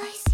place